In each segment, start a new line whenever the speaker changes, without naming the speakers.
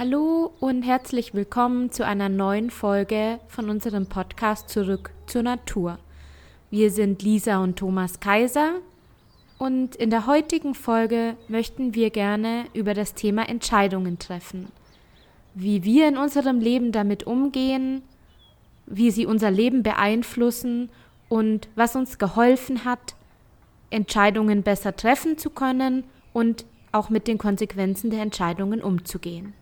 Hallo und herzlich willkommen zu einer neuen Folge von unserem Podcast Zurück zur Natur. Wir sind Lisa und Thomas Kaiser und in der heutigen Folge möchten wir gerne über das Thema Entscheidungen treffen. Wie wir in unserem Leben damit umgehen, wie sie unser Leben beeinflussen und was uns geholfen hat, Entscheidungen besser treffen zu können und auch mit den Konsequenzen der Entscheidungen umzugehen.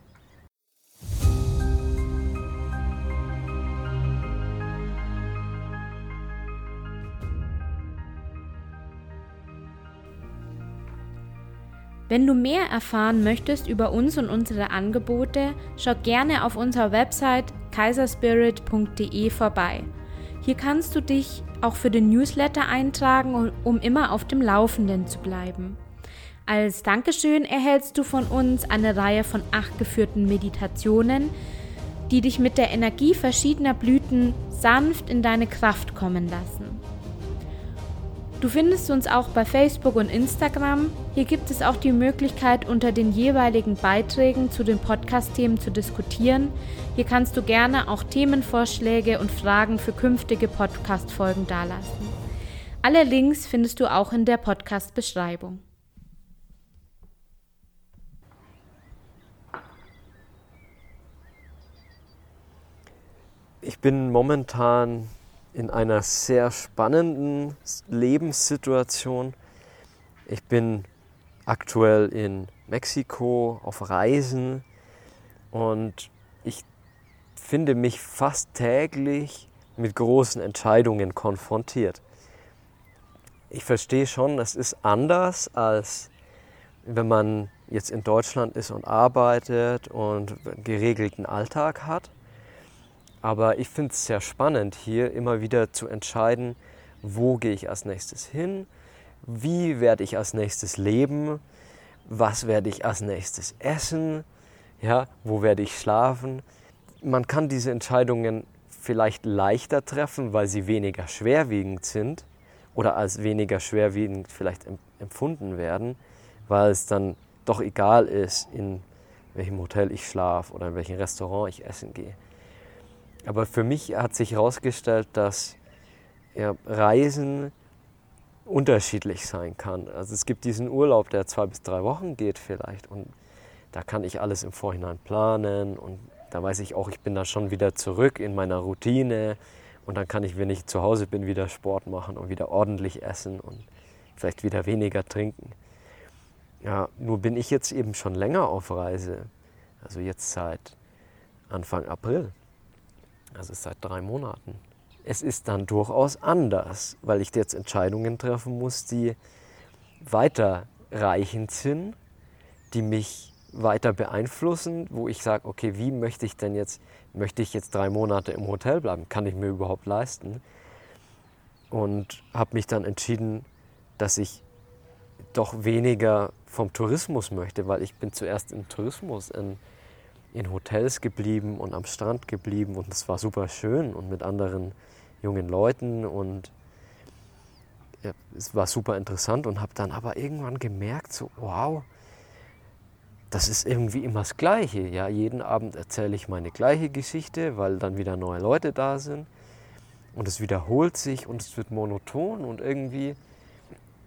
Wenn du mehr erfahren möchtest über uns und unsere Angebote, schau gerne auf unserer Website kaiserspirit.de vorbei. Hier kannst du dich auch für den Newsletter eintragen, um immer auf dem Laufenden zu bleiben. Als Dankeschön erhältst du von uns eine Reihe von acht geführten Meditationen, die dich mit der Energie verschiedener Blüten sanft in deine Kraft kommen lassen. Du findest uns auch bei Facebook und Instagram. Hier gibt es auch die Möglichkeit, unter den jeweiligen Beiträgen zu den Podcast-Themen zu diskutieren. Hier kannst du gerne auch Themenvorschläge und Fragen für künftige Podcast-Folgen dalassen. Alle Links findest du auch in der Podcast-Beschreibung.
Ich bin momentan in einer sehr spannenden Lebenssituation. Ich bin aktuell in Mexiko auf Reisen und ich finde mich fast täglich mit großen Entscheidungen konfrontiert. Ich verstehe schon, es ist anders als wenn man jetzt in Deutschland ist und arbeitet und einen geregelten Alltag hat. Aber ich finde es sehr spannend, hier immer wieder zu entscheiden, wo gehe ich als nächstes hin, wie werde ich als nächstes leben, was werde ich als nächstes essen, ja, wo werde ich schlafen. Man kann diese Entscheidungen vielleicht leichter treffen, weil sie weniger schwerwiegend sind oder als weniger schwerwiegend vielleicht empfunden werden, weil es dann doch egal ist, in welchem Hotel ich schlafe oder in welchem Restaurant ich essen gehe. Aber für mich hat sich herausgestellt, dass ja, Reisen unterschiedlich sein kann. Also es gibt diesen Urlaub, der zwei bis drei Wochen geht vielleicht und da kann ich alles im Vorhinein planen und da weiß ich auch, ich bin da schon wieder zurück in meiner Routine und dann kann ich, wenn ich zu Hause bin, wieder Sport machen und wieder ordentlich essen und vielleicht wieder weniger trinken. Ja, nur bin ich jetzt eben schon länger auf Reise, also jetzt seit Anfang April. Also seit drei Monaten. Es ist dann durchaus anders, weil ich jetzt Entscheidungen treffen muss, die weiterreichend sind, die mich weiter beeinflussen, wo ich sage, okay, wie möchte ich denn jetzt, möchte ich jetzt drei Monate im Hotel bleiben? Kann ich mir überhaupt leisten? Und habe mich dann entschieden, dass ich doch weniger vom Tourismus möchte, weil ich bin zuerst im Tourismus in in Hotels geblieben und am Strand geblieben und es war super schön und mit anderen jungen Leuten und ja, es war super interessant und habe dann aber irgendwann gemerkt, so wow, das ist irgendwie immer das Gleiche. Ja, jeden Abend erzähle ich meine gleiche Geschichte, weil dann wieder neue Leute da sind und es wiederholt sich und es wird monoton und irgendwie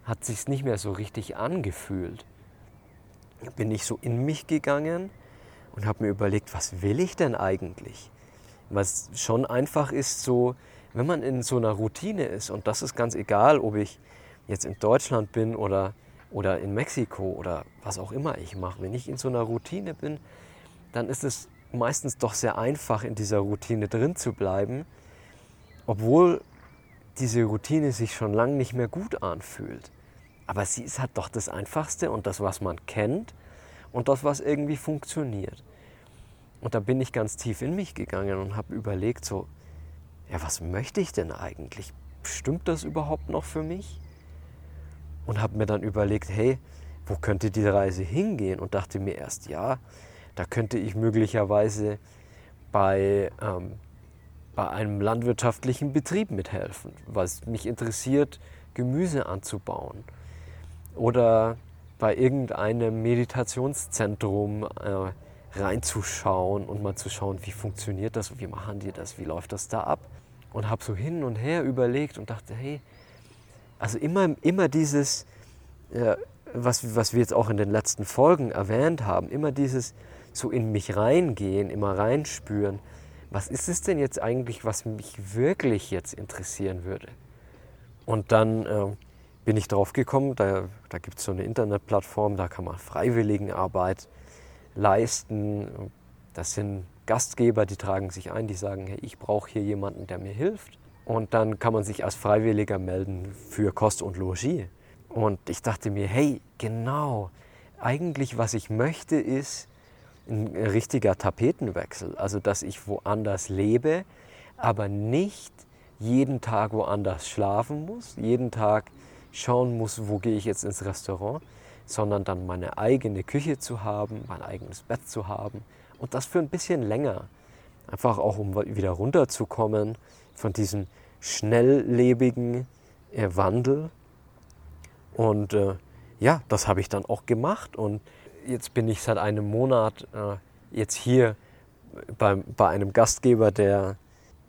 hat sich nicht mehr so richtig angefühlt. Bin ich so in mich gegangen und habe mir überlegt, was will ich denn eigentlich? Was schon einfach ist, so, wenn man in so einer Routine ist, und das ist ganz egal, ob ich jetzt in Deutschland bin oder, oder in Mexiko oder was auch immer ich mache, wenn ich in so einer Routine bin, dann ist es meistens doch sehr einfach, in dieser Routine drin zu bleiben, obwohl diese Routine sich schon lange nicht mehr gut anfühlt. Aber sie ist halt doch das Einfachste und das, was man kennt und das, was irgendwie funktioniert. Und da bin ich ganz tief in mich gegangen und habe überlegt, so, ja, was möchte ich denn eigentlich? Stimmt das überhaupt noch für mich? Und habe mir dann überlegt, hey, wo könnte die Reise hingehen? Und dachte mir erst, ja, da könnte ich möglicherweise bei, ähm, bei einem landwirtschaftlichen Betrieb mithelfen, was mich interessiert, Gemüse anzubauen. Oder bei irgendeinem Meditationszentrum äh, reinzuschauen und mal zu schauen, wie funktioniert das, wie machen die das, wie läuft das da ab. Und habe so hin und her überlegt und dachte, hey, also immer, immer dieses, ja, was, was wir jetzt auch in den letzten Folgen erwähnt haben, immer dieses so in mich reingehen, immer reinspüren, was ist es denn jetzt eigentlich, was mich wirklich jetzt interessieren würde? Und dann äh, bin ich drauf gekommen, da, da gibt es so eine Internetplattform, da kann man Freiwilligenarbeit leisten. Das sind Gastgeber, die tragen sich ein, die sagen, hey, ich brauche hier jemanden, der mir hilft. Und dann kann man sich als Freiwilliger melden für Kost und Logis. Und ich dachte mir, hey, genau, eigentlich was ich möchte ist ein richtiger Tapetenwechsel. Also dass ich woanders lebe, aber nicht jeden Tag woanders schlafen muss, jeden Tag schauen muss, wo gehe ich jetzt ins Restaurant, sondern dann meine eigene Küche zu haben, mein eigenes Bett zu haben und das für ein bisschen länger. Einfach auch, um wieder runterzukommen von diesem schnelllebigen äh, Wandel. Und äh, ja, das habe ich dann auch gemacht und jetzt bin ich seit einem Monat äh, jetzt hier bei, bei einem Gastgeber, der,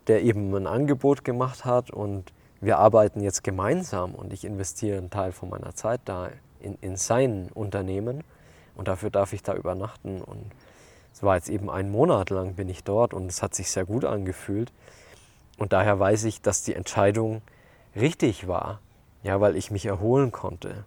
der eben ein Angebot gemacht hat und wir arbeiten jetzt gemeinsam und ich investiere einen Teil von meiner Zeit da in, in sein Unternehmen und dafür darf ich da übernachten und es war jetzt eben einen Monat lang bin ich dort und es hat sich sehr gut angefühlt und daher weiß ich, dass die Entscheidung richtig war, ja, weil ich mich erholen konnte.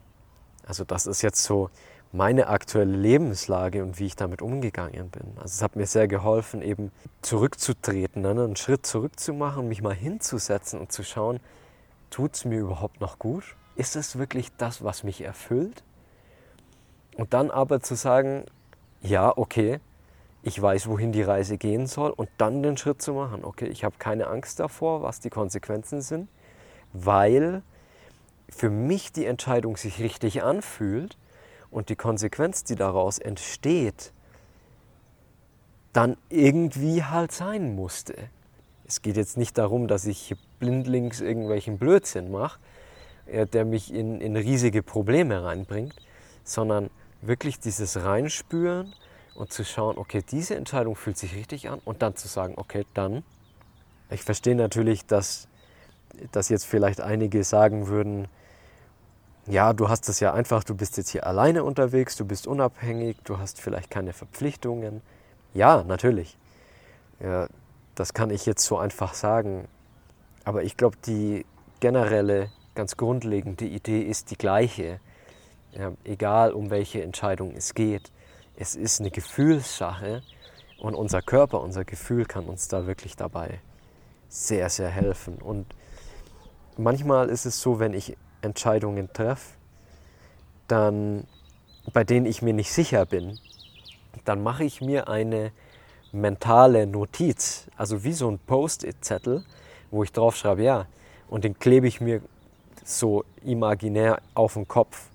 Also das ist jetzt so meine aktuelle Lebenslage und wie ich damit umgegangen bin. Also es hat mir sehr geholfen, eben zurückzutreten, ne? einen Schritt zurückzumachen, mich mal hinzusetzen und zu schauen, tut es mir überhaupt noch gut? Ist es wirklich das, was mich erfüllt? Und dann aber zu sagen, ja, okay, ich weiß, wohin die Reise gehen soll und dann den Schritt zu machen, okay, ich habe keine Angst davor, was die Konsequenzen sind, weil für mich die Entscheidung sich richtig anfühlt und die Konsequenz, die daraus entsteht, dann irgendwie halt sein musste. Es geht jetzt nicht darum, dass ich blindlings irgendwelchen Blödsinn mache, der mich in, in riesige Probleme reinbringt, sondern wirklich dieses Reinspüren und zu schauen, okay, diese Entscheidung fühlt sich richtig an und dann zu sagen, okay, dann. Ich verstehe natürlich, dass, dass jetzt vielleicht einige sagen würden, ja, du hast es ja einfach, du bist jetzt hier alleine unterwegs, du bist unabhängig, du hast vielleicht keine Verpflichtungen. Ja, natürlich. Ja, das kann ich jetzt so einfach sagen. Aber ich glaube, die generelle, ganz grundlegende Idee ist die gleiche. Ja, egal um welche Entscheidung es geht. Es ist eine Gefühlssache und unser Körper, unser Gefühl kann uns da wirklich dabei sehr, sehr helfen. Und manchmal ist es so, wenn ich Entscheidungen treffe, dann, bei denen ich mir nicht sicher bin, dann mache ich mir eine mentale Notiz, also wie so ein Post-it-Zettel, wo ich drauf schreibe, ja, und den klebe ich mir so imaginär auf den Kopf.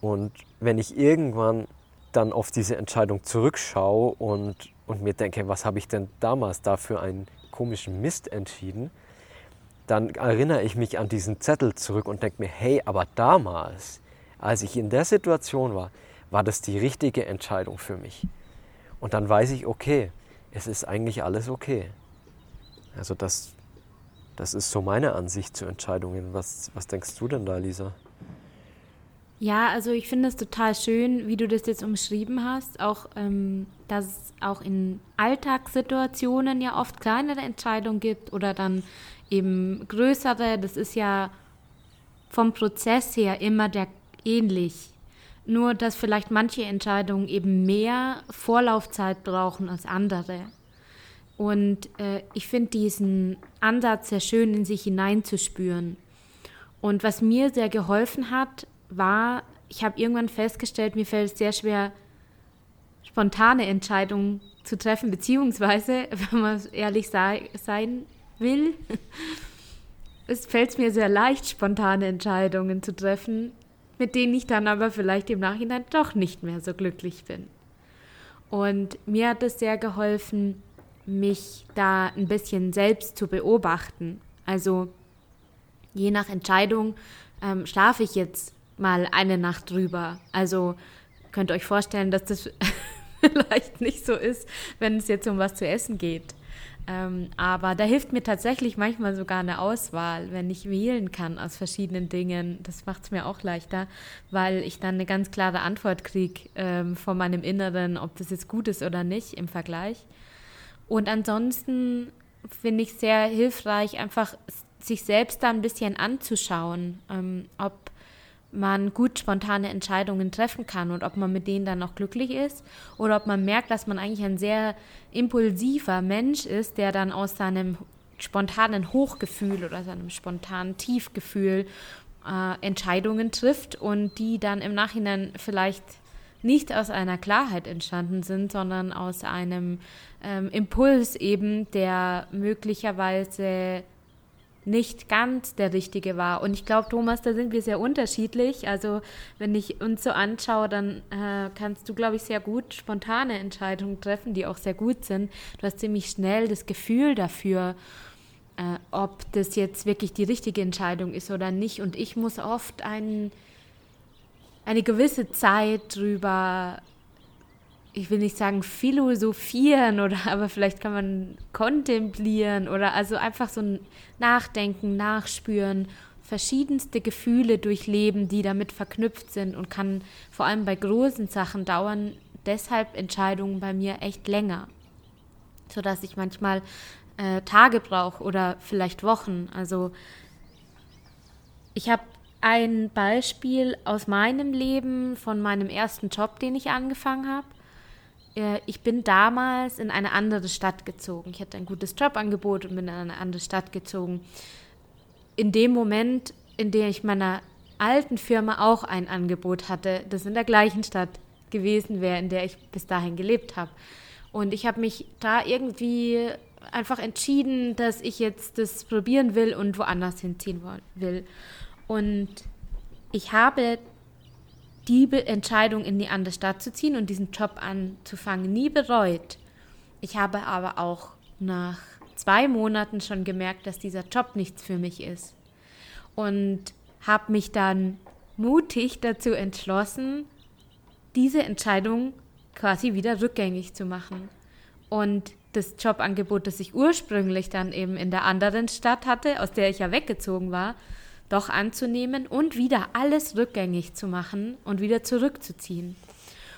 Und wenn ich irgendwann dann auf diese Entscheidung zurückschaue und, und mir denke, was habe ich denn damals da für einen komischen Mist entschieden, dann erinnere ich mich an diesen Zettel zurück und denke mir, hey, aber damals, als ich in der Situation war, war das die richtige Entscheidung für mich. Und dann weiß ich, okay, es ist eigentlich alles okay. Also das, das ist so meine Ansicht zu Entscheidungen. Was, was denkst du denn da, Lisa?
Ja, also ich finde es total schön, wie du das jetzt umschrieben hast, auch ähm, dass es auch in Alltagssituationen ja oft kleinere Entscheidungen gibt oder dann eben größere. Das ist ja vom Prozess her immer der ähnlich. Nur, dass vielleicht manche Entscheidungen eben mehr Vorlaufzeit brauchen als andere. Und äh, ich finde diesen Ansatz sehr schön, in sich hineinzuspüren. Und was mir sehr geholfen hat, war, ich habe irgendwann festgestellt, mir fällt es sehr schwer, spontane Entscheidungen zu treffen, beziehungsweise, wenn man ehrlich sei, sein will, es fällt mir sehr leicht, spontane Entscheidungen zu treffen, mit denen ich dann aber vielleicht im Nachhinein doch nicht mehr so glücklich bin. Und mir hat es sehr geholfen, mich da ein bisschen selbst zu beobachten. Also je nach Entscheidung ähm, schlafe ich jetzt mal eine Nacht drüber. Also könnt ihr euch vorstellen, dass das vielleicht nicht so ist, wenn es jetzt um was zu essen geht. Ähm, aber da hilft mir tatsächlich manchmal sogar eine Auswahl, wenn ich wählen kann aus verschiedenen Dingen. Das macht es mir auch leichter, weil ich dann eine ganz klare Antwort kriege ähm, von meinem Inneren, ob das jetzt gut ist oder nicht im Vergleich. Und ansonsten finde ich sehr hilfreich, einfach sich selbst da ein bisschen anzuschauen, ähm, ob man gut spontane Entscheidungen treffen kann und ob man mit denen dann auch glücklich ist oder ob man merkt, dass man eigentlich ein sehr impulsiver Mensch ist, der dann aus seinem spontanen Hochgefühl oder seinem spontanen Tiefgefühl äh, Entscheidungen trifft und die dann im Nachhinein vielleicht nicht aus einer Klarheit entstanden sind, sondern aus einem ähm, Impuls eben, der möglicherweise nicht ganz der richtige war. Und ich glaube, Thomas, da sind wir sehr unterschiedlich. Also wenn ich uns so anschaue, dann äh, kannst du, glaube ich, sehr gut spontane Entscheidungen treffen, die auch sehr gut sind. Du hast ziemlich schnell das Gefühl dafür, äh, ob das jetzt wirklich die richtige Entscheidung ist oder nicht. Und ich muss oft ein, eine gewisse Zeit drüber ich will nicht sagen philosophieren oder aber vielleicht kann man kontemplieren oder also einfach so ein Nachdenken, Nachspüren, verschiedenste Gefühle durchleben, die damit verknüpft sind und kann vor allem bei großen Sachen dauern deshalb Entscheidungen bei mir echt länger, sodass ich manchmal äh, Tage brauche oder vielleicht Wochen. Also ich habe ein Beispiel aus meinem Leben von meinem ersten Job, den ich angefangen habe. Äh, ich bin damals in eine andere Stadt gezogen. Ich hatte ein gutes Jobangebot und bin in eine andere Stadt gezogen. In dem Moment, in dem ich meiner alten Firma auch ein Angebot hatte, das in der gleichen Stadt gewesen wäre, in der ich bis dahin gelebt habe. Und ich habe mich da irgendwie einfach entschieden, dass ich jetzt das probieren will und woanders hinziehen will. Und ich habe die Entscheidung, in die andere Stadt zu ziehen und diesen Job anzufangen, nie bereut. Ich habe aber auch nach zwei Monaten schon gemerkt, dass dieser Job nichts für mich ist. Und habe mich dann mutig dazu entschlossen, diese Entscheidung quasi wieder rückgängig zu machen. Und das Jobangebot, das ich ursprünglich dann eben in der anderen Stadt hatte, aus der ich ja weggezogen war, doch anzunehmen und wieder alles rückgängig zu machen und wieder zurückzuziehen.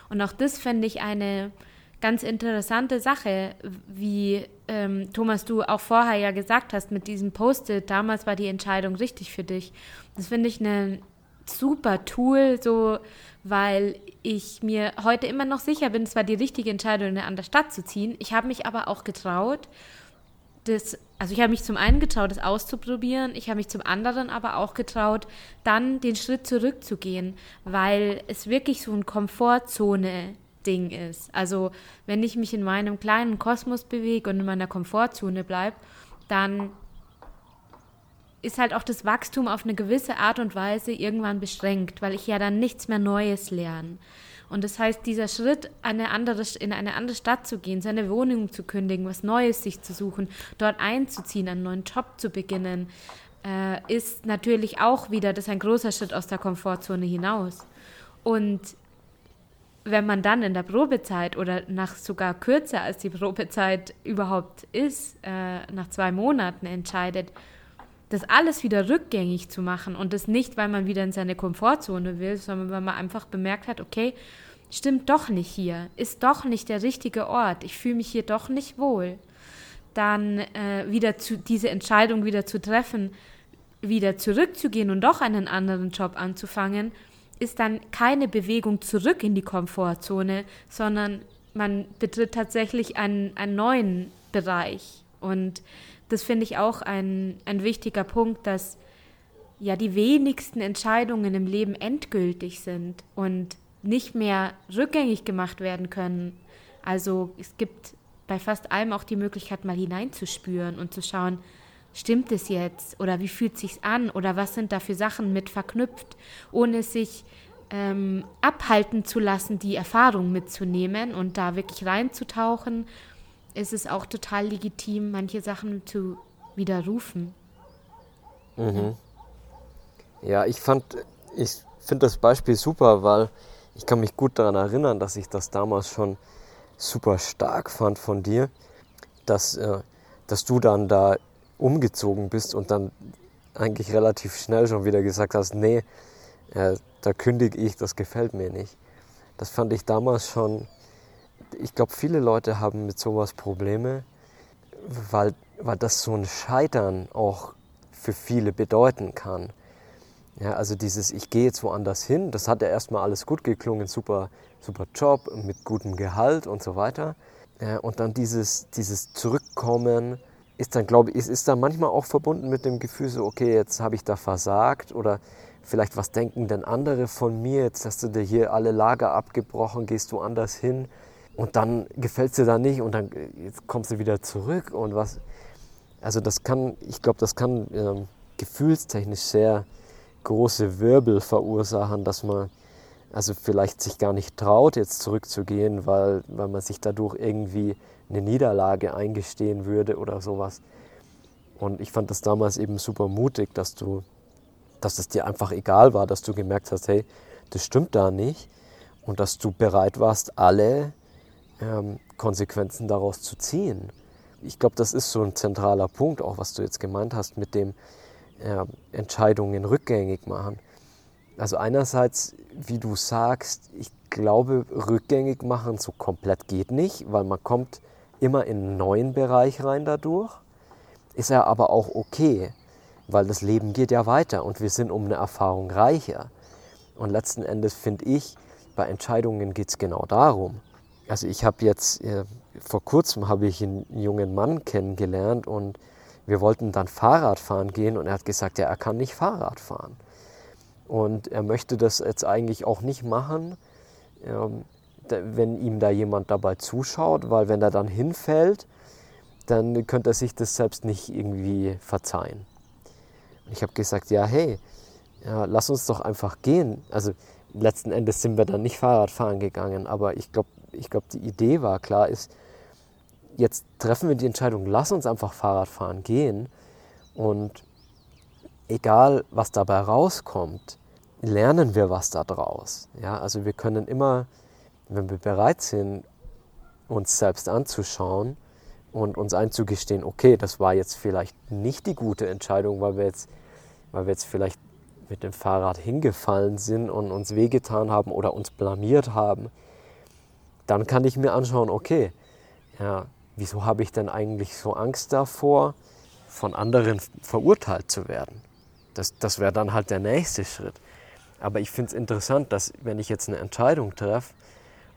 Und auch das finde ich eine ganz interessante Sache, wie ähm, Thomas du auch vorher ja gesagt hast mit diesem Post-it, damals war die Entscheidung richtig für dich. Das finde ich ein super Tool, so weil ich mir heute immer noch sicher bin, es war die richtige Entscheidung, eine andere Stadt zu ziehen. Ich habe mich aber auch getraut, das, also ich habe mich zum einen getraut, das auszuprobieren, ich habe mich zum anderen aber auch getraut, dann den Schritt zurückzugehen, weil es wirklich so ein Komfortzone-Ding ist. Also wenn ich mich in meinem kleinen Kosmos bewege und in meiner Komfortzone bleibe, dann ist halt auch das Wachstum auf eine gewisse Art und Weise irgendwann beschränkt, weil ich ja dann nichts mehr Neues lerne. Und das heißt, dieser Schritt, eine andere, in eine andere Stadt zu gehen, seine Wohnung zu kündigen, was Neues sich zu suchen, dort einzuziehen, einen neuen Job zu beginnen, äh, ist natürlich auch wieder, das ist ein großer Schritt aus der Komfortzone hinaus. Und wenn man dann in der Probezeit oder nach sogar kürzer als die Probezeit überhaupt ist, äh, nach zwei Monaten entscheidet, das alles wieder rückgängig zu machen und das nicht, weil man wieder in seine Komfortzone will, sondern weil man einfach bemerkt hat, okay, stimmt doch nicht hier, ist doch nicht der richtige Ort, ich fühle mich hier doch nicht wohl, dann äh, wieder zu, diese Entscheidung wieder zu treffen, wieder zurückzugehen und doch einen anderen Job anzufangen, ist dann keine Bewegung zurück in die Komfortzone, sondern man betritt tatsächlich einen, einen neuen Bereich. Und das finde ich auch ein, ein wichtiger Punkt, dass ja die wenigsten Entscheidungen im Leben endgültig sind und nicht mehr rückgängig gemacht werden können. Also es gibt bei fast allem auch die Möglichkeit, mal hineinzuspüren und zu schauen, stimmt es jetzt oder wie fühlt es sich an oder was sind da für Sachen mit verknüpft, ohne sich ähm, abhalten zu lassen, die Erfahrung mitzunehmen und da wirklich reinzutauchen ist es auch total legitim, manche Sachen zu widerrufen.
Mhm. Ja, ich fand, ich finde das Beispiel super, weil ich kann mich gut daran erinnern, dass ich das damals schon super stark fand von dir, dass, äh, dass du dann da umgezogen bist und dann eigentlich relativ schnell schon wieder gesagt hast, nee, äh, da kündige ich, das gefällt mir nicht. Das fand ich damals schon, ich glaube, viele Leute haben mit sowas Probleme, weil, weil das so ein Scheitern auch für viele bedeuten kann. Ja, also dieses, ich gehe jetzt woanders hin, das hat ja erstmal alles gut geklungen, super, super Job mit gutem Gehalt und so weiter. Ja, und dann dieses, dieses Zurückkommen ist dann, glaube ich, ist, ist dann manchmal auch verbunden mit dem Gefühl so, okay, jetzt habe ich da versagt oder vielleicht was denken denn andere von mir, jetzt hast du dir hier alle Lager abgebrochen, gehst du anders hin und dann gefällt es dir da nicht und dann jetzt kommst du wieder zurück und was, also das kann, ich glaube, das kann ähm, gefühlstechnisch sehr große Wirbel verursachen, dass man also vielleicht sich gar nicht traut, jetzt zurückzugehen, weil, weil man sich dadurch irgendwie eine Niederlage eingestehen würde oder sowas. Und ich fand das damals eben super mutig, dass du, dass es dir einfach egal war, dass du gemerkt hast, hey, das stimmt da nicht und dass du bereit warst, alle ähm, Konsequenzen daraus zu ziehen. Ich glaube, das ist so ein zentraler Punkt, auch was du jetzt gemeint hast mit dem äh, Entscheidungen rückgängig machen. Also einerseits, wie du sagst, ich glaube, rückgängig machen so komplett geht nicht, weil man kommt immer in einen neuen Bereich rein dadurch. Ist ja aber auch okay, weil das Leben geht ja weiter und wir sind um eine Erfahrung reicher. Und letzten Endes finde ich, bei Entscheidungen geht es genau darum. Also ich habe jetzt, äh, vor kurzem habe ich einen jungen Mann kennengelernt und wir wollten dann Fahrrad fahren gehen und er hat gesagt, ja, er kann nicht Fahrrad fahren. Und er möchte das jetzt eigentlich auch nicht machen, ähm, wenn ihm da jemand dabei zuschaut, weil wenn er dann hinfällt, dann könnte er sich das selbst nicht irgendwie verzeihen. Ich habe gesagt, ja, hey, ja, lass uns doch einfach gehen. Also letzten Endes sind wir dann nicht Fahrrad fahren gegangen, aber ich glaube, ich glaube, die Idee war klar, ist, jetzt treffen wir die Entscheidung, lass uns einfach Fahrrad fahren gehen und egal was dabei rauskommt, lernen wir was daraus. Ja, also wir können immer, wenn wir bereit sind, uns selbst anzuschauen und uns einzugestehen, okay, das war jetzt vielleicht nicht die gute Entscheidung, weil wir jetzt, weil wir jetzt vielleicht mit dem Fahrrad hingefallen sind und uns wehgetan haben oder uns blamiert haben, dann kann ich mir anschauen, okay, ja, wieso habe ich denn eigentlich so Angst davor, von anderen verurteilt zu werden? Das, das wäre dann halt der nächste Schritt. Aber ich finde es interessant, dass wenn ich jetzt eine Entscheidung treffe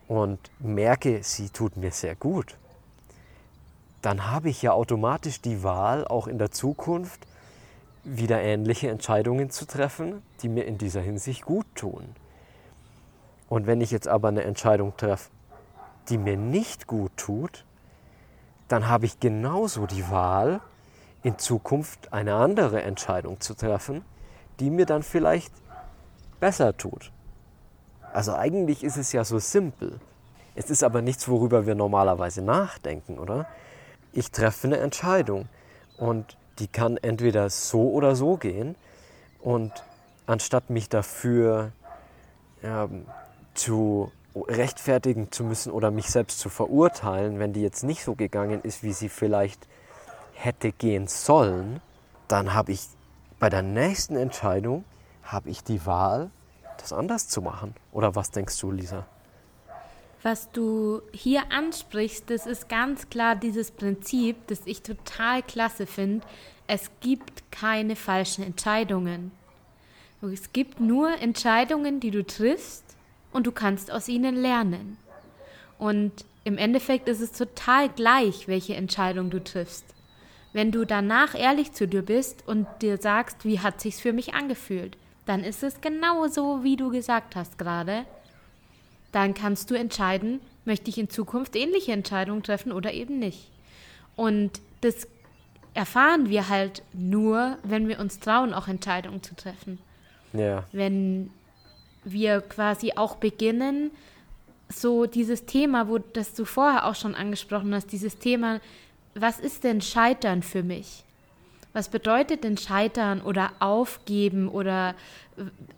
und merke, sie tut mir sehr gut, dann habe ich ja automatisch die Wahl, auch in der Zukunft wieder ähnliche Entscheidungen zu treffen, die mir in dieser Hinsicht gut tun. Und wenn ich jetzt aber eine Entscheidung treffe, die mir nicht gut tut, dann habe ich genauso die Wahl, in Zukunft eine andere Entscheidung zu treffen, die mir dann vielleicht besser tut. Also eigentlich ist es ja so simpel. Es ist aber nichts, worüber wir normalerweise nachdenken, oder? Ich treffe eine Entscheidung und die kann entweder so oder so gehen. Und anstatt mich dafür ähm, zu rechtfertigen zu müssen oder mich selbst zu verurteilen, wenn die jetzt nicht so gegangen ist, wie sie vielleicht hätte gehen sollen, dann habe ich bei der nächsten Entscheidung habe ich die Wahl, das anders zu machen. Oder was denkst du, Lisa?
Was du hier ansprichst, das ist ganz klar dieses Prinzip, das ich total klasse finde. Es gibt keine falschen Entscheidungen. Es gibt nur Entscheidungen, die du triffst und du kannst aus ihnen lernen. Und im Endeffekt ist es total gleich, welche Entscheidung du triffst. Wenn du danach ehrlich zu dir bist und dir sagst, wie hat sich's für mich angefühlt, dann ist es genau so, wie du gesagt hast gerade. Dann kannst du entscheiden, möchte ich in Zukunft ähnliche Entscheidungen treffen oder eben nicht. Und das erfahren wir halt nur, wenn wir uns trauen, auch Entscheidungen zu treffen.
Ja.
Wenn wir quasi auch beginnen, so dieses Thema, wo das du vorher auch schon angesprochen hast, dieses Thema, was ist denn Scheitern für mich? Was bedeutet denn Scheitern oder Aufgeben oder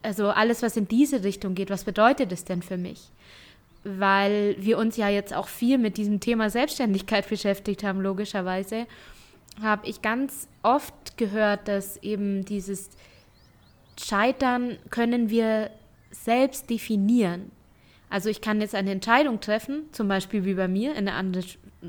also alles, was in diese Richtung geht, was bedeutet es denn für mich? weil wir uns ja jetzt auch viel mit diesem Thema Selbstständigkeit beschäftigt haben, logischerweise, habe ich ganz oft gehört, dass eben dieses Scheitern können wir selbst definieren. Also ich kann jetzt eine Entscheidung treffen, zum Beispiel wie bei mir, in eine andere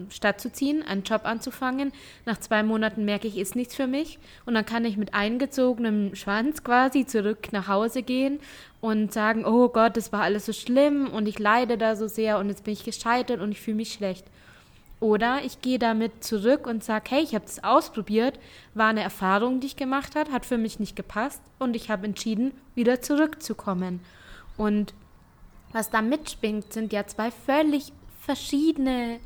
Stadt zu ziehen, einen Job anzufangen. Nach zwei Monaten merke ich, ist nichts für mich. Und dann kann ich mit eingezogenem Schwanz quasi zurück nach Hause gehen und sagen, oh Gott, das war alles so schlimm und ich leide da so sehr und jetzt bin ich gescheitert und ich fühle mich schlecht. Oder ich gehe damit zurück und sage, hey, ich habe das ausprobiert, war eine Erfahrung, die ich gemacht habe, hat für mich nicht gepasst und ich habe entschieden, wieder zurückzukommen. Und was da mitschwingt, sind ja zwei völlig verschiedene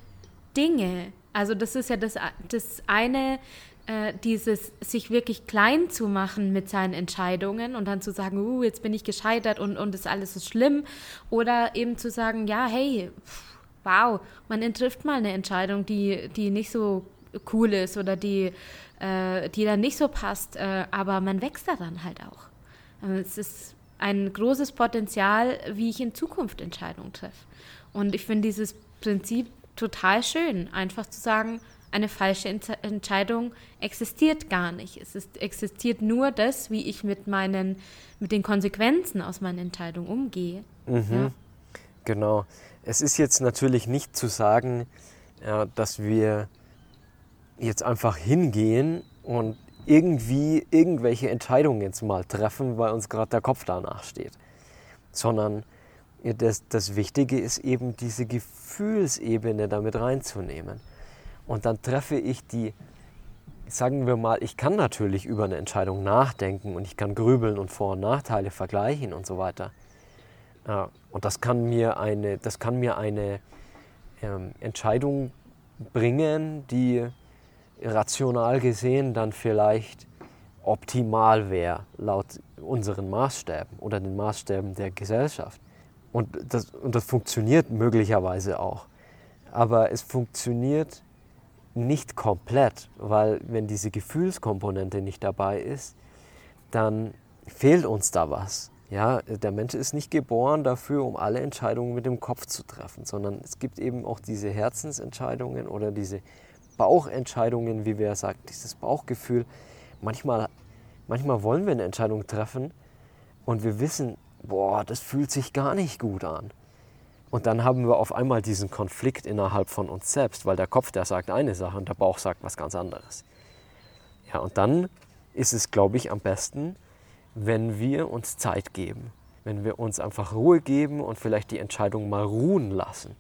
Dinge. Also das ist ja das, das eine, äh, dieses sich wirklich klein zu machen mit seinen Entscheidungen und dann zu sagen, uh, jetzt bin ich gescheitert und, und ist alles so schlimm. Oder eben zu sagen, ja, hey, wow, man trifft mal eine Entscheidung, die, die nicht so cool ist oder die, äh, die dann nicht so passt, äh, aber man wächst da dann halt auch. Äh, es ist ein großes Potenzial, wie ich in Zukunft Entscheidungen treffe. Und ich finde dieses Prinzip total schön, einfach zu sagen, eine falsche Entscheidung existiert gar nicht. Es ist, existiert nur das, wie ich mit meinen, mit den Konsequenzen aus meinen Entscheidungen umgehe.
Mhm. Ja. Genau. Es ist jetzt natürlich nicht zu sagen, dass wir jetzt einfach hingehen und irgendwie irgendwelche Entscheidungen jetzt mal treffen, weil uns gerade der Kopf danach steht. Sondern das, das Wichtige ist eben diese Gefühlsebene damit reinzunehmen. Und dann treffe ich die, sagen wir mal, ich kann natürlich über eine Entscheidung nachdenken und ich kann grübeln und Vor- und Nachteile vergleichen und so weiter. Und das kann mir eine, das kann mir eine ähm, Entscheidung bringen, die rational gesehen dann vielleicht optimal wäre, laut unseren Maßstäben oder den Maßstäben der Gesellschaft. Und das, und das funktioniert möglicherweise auch. Aber es funktioniert nicht komplett, weil wenn diese Gefühlskomponente nicht dabei ist, dann fehlt uns da was. Ja, der Mensch ist nicht geboren dafür, um alle Entscheidungen mit dem Kopf zu treffen, sondern es gibt eben auch diese Herzensentscheidungen oder diese Bauchentscheidungen, wie wir sagen, dieses Bauchgefühl. Manchmal, manchmal wollen wir eine Entscheidung treffen und wir wissen, boah, das fühlt sich gar nicht gut an. Und dann haben wir auf einmal diesen Konflikt innerhalb von uns selbst, weil der Kopf, der sagt eine Sache und der Bauch sagt was ganz anderes. Ja, und dann ist es, glaube ich, am besten, wenn wir uns Zeit geben, wenn wir uns einfach Ruhe geben und vielleicht die Entscheidung mal ruhen lassen.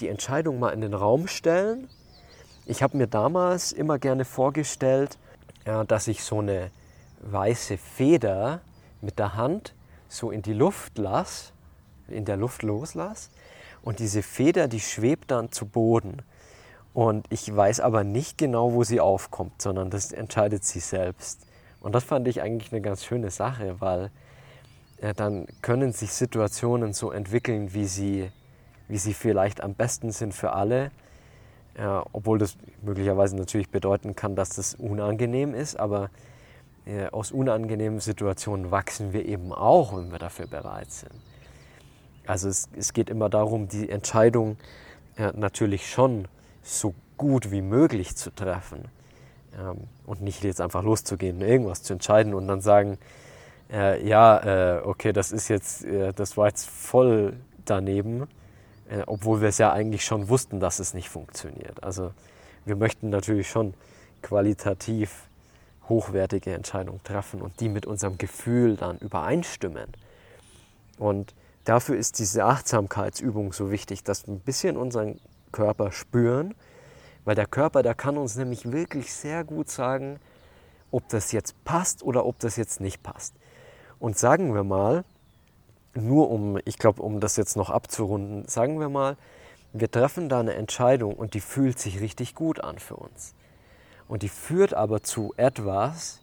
Die Entscheidung mal in den Raum stellen ich habe mir damals immer gerne vorgestellt, ja, dass ich so eine weiße Feder mit der Hand so in die Luft lasse, in der Luft loslasse und diese Feder, die schwebt dann zu Boden. Und ich weiß aber nicht genau, wo sie aufkommt, sondern das entscheidet sie selbst. Und das fand ich eigentlich eine ganz schöne Sache, weil ja, dann können sich Situationen so entwickeln, wie sie, wie sie vielleicht am besten sind für alle ja, obwohl das möglicherweise natürlich bedeuten kann, dass das unangenehm ist, aber äh, aus unangenehmen Situationen wachsen wir eben auch, wenn wir dafür bereit sind. Also es, es geht immer darum, die Entscheidung äh, natürlich schon so gut wie möglich zu treffen ähm, und nicht jetzt einfach loszugehen, irgendwas zu entscheiden und dann sagen, äh, ja, äh, okay, das ist jetzt, äh, das war jetzt voll daneben äh, obwohl wir es ja eigentlich schon wussten, dass es nicht funktioniert. Also wir möchten natürlich schon qualitativ hochwertige Entscheidungen treffen und die mit unserem Gefühl dann übereinstimmen. Und dafür ist diese Achtsamkeitsübung so wichtig, dass wir ein bisschen unseren Körper spüren, weil der Körper, der kann uns nämlich wirklich sehr gut sagen, ob das jetzt passt oder ob das jetzt nicht passt. Und sagen wir mal, nur um, ich glaube, um das jetzt noch abzurunden, sagen wir mal, wir treffen da eine Entscheidung und die fühlt sich richtig gut an für uns. Und die führt aber zu etwas,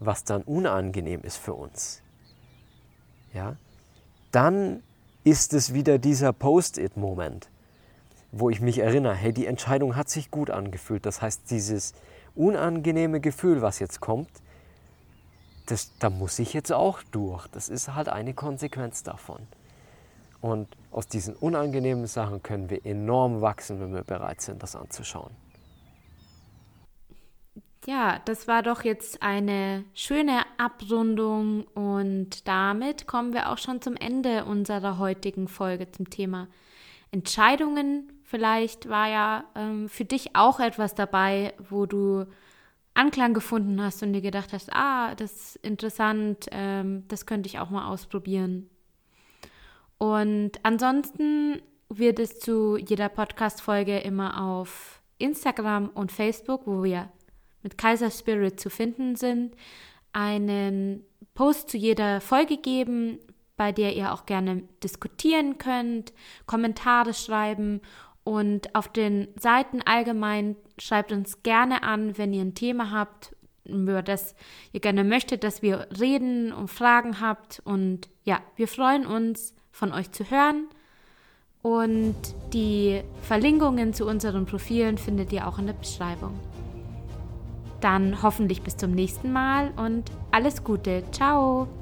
was dann unangenehm ist für uns. Ja? Dann ist es wieder dieser Post-it-Moment, wo ich mich erinnere, hey, die Entscheidung hat sich gut angefühlt. Das heißt, dieses unangenehme Gefühl, was jetzt kommt, das, da muss ich jetzt auch durch. Das ist halt eine Konsequenz davon. Und aus diesen unangenehmen Sachen können wir enorm wachsen, wenn wir bereit sind, das anzuschauen.
Ja, das war doch jetzt eine schöne Abrundung und damit kommen wir auch schon zum Ende unserer heutigen Folge zum Thema Entscheidungen. Vielleicht war ja ähm, für dich auch etwas dabei, wo du Anklang gefunden hast und dir gedacht hast, ah, das ist interessant, ähm, das könnte ich auch mal ausprobieren. Und ansonsten wird es zu jeder Podcast-Folge immer auf Instagram und Facebook, wo wir mit Kaiser Spirit zu finden sind, einen Post zu jeder Folge geben, bei der ihr auch gerne diskutieren könnt, Kommentare schreiben und auf den Seiten allgemein schreibt uns gerne an, wenn ihr ein Thema habt, über das ihr gerne möchtet, dass wir reden und Fragen habt. Und ja, wir freuen uns, von euch zu hören. Und die Verlinkungen zu unseren Profilen findet ihr auch in der Beschreibung. Dann hoffentlich bis zum nächsten Mal und alles Gute. Ciao!